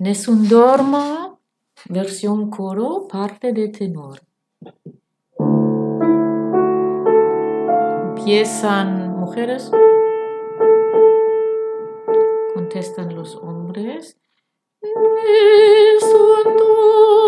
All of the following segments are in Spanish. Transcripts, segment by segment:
Nesundorma, versión coro, parte de tenor. Empiezan mujeres, contestan los hombres. Nesundorma.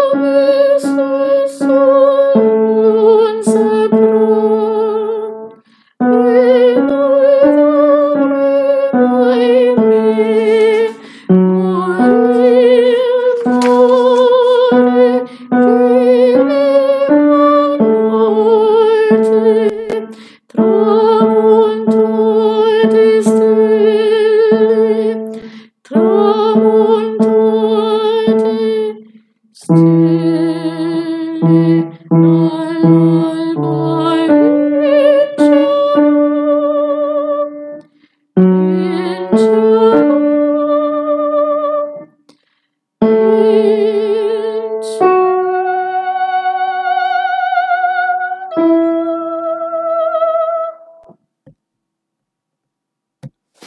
Still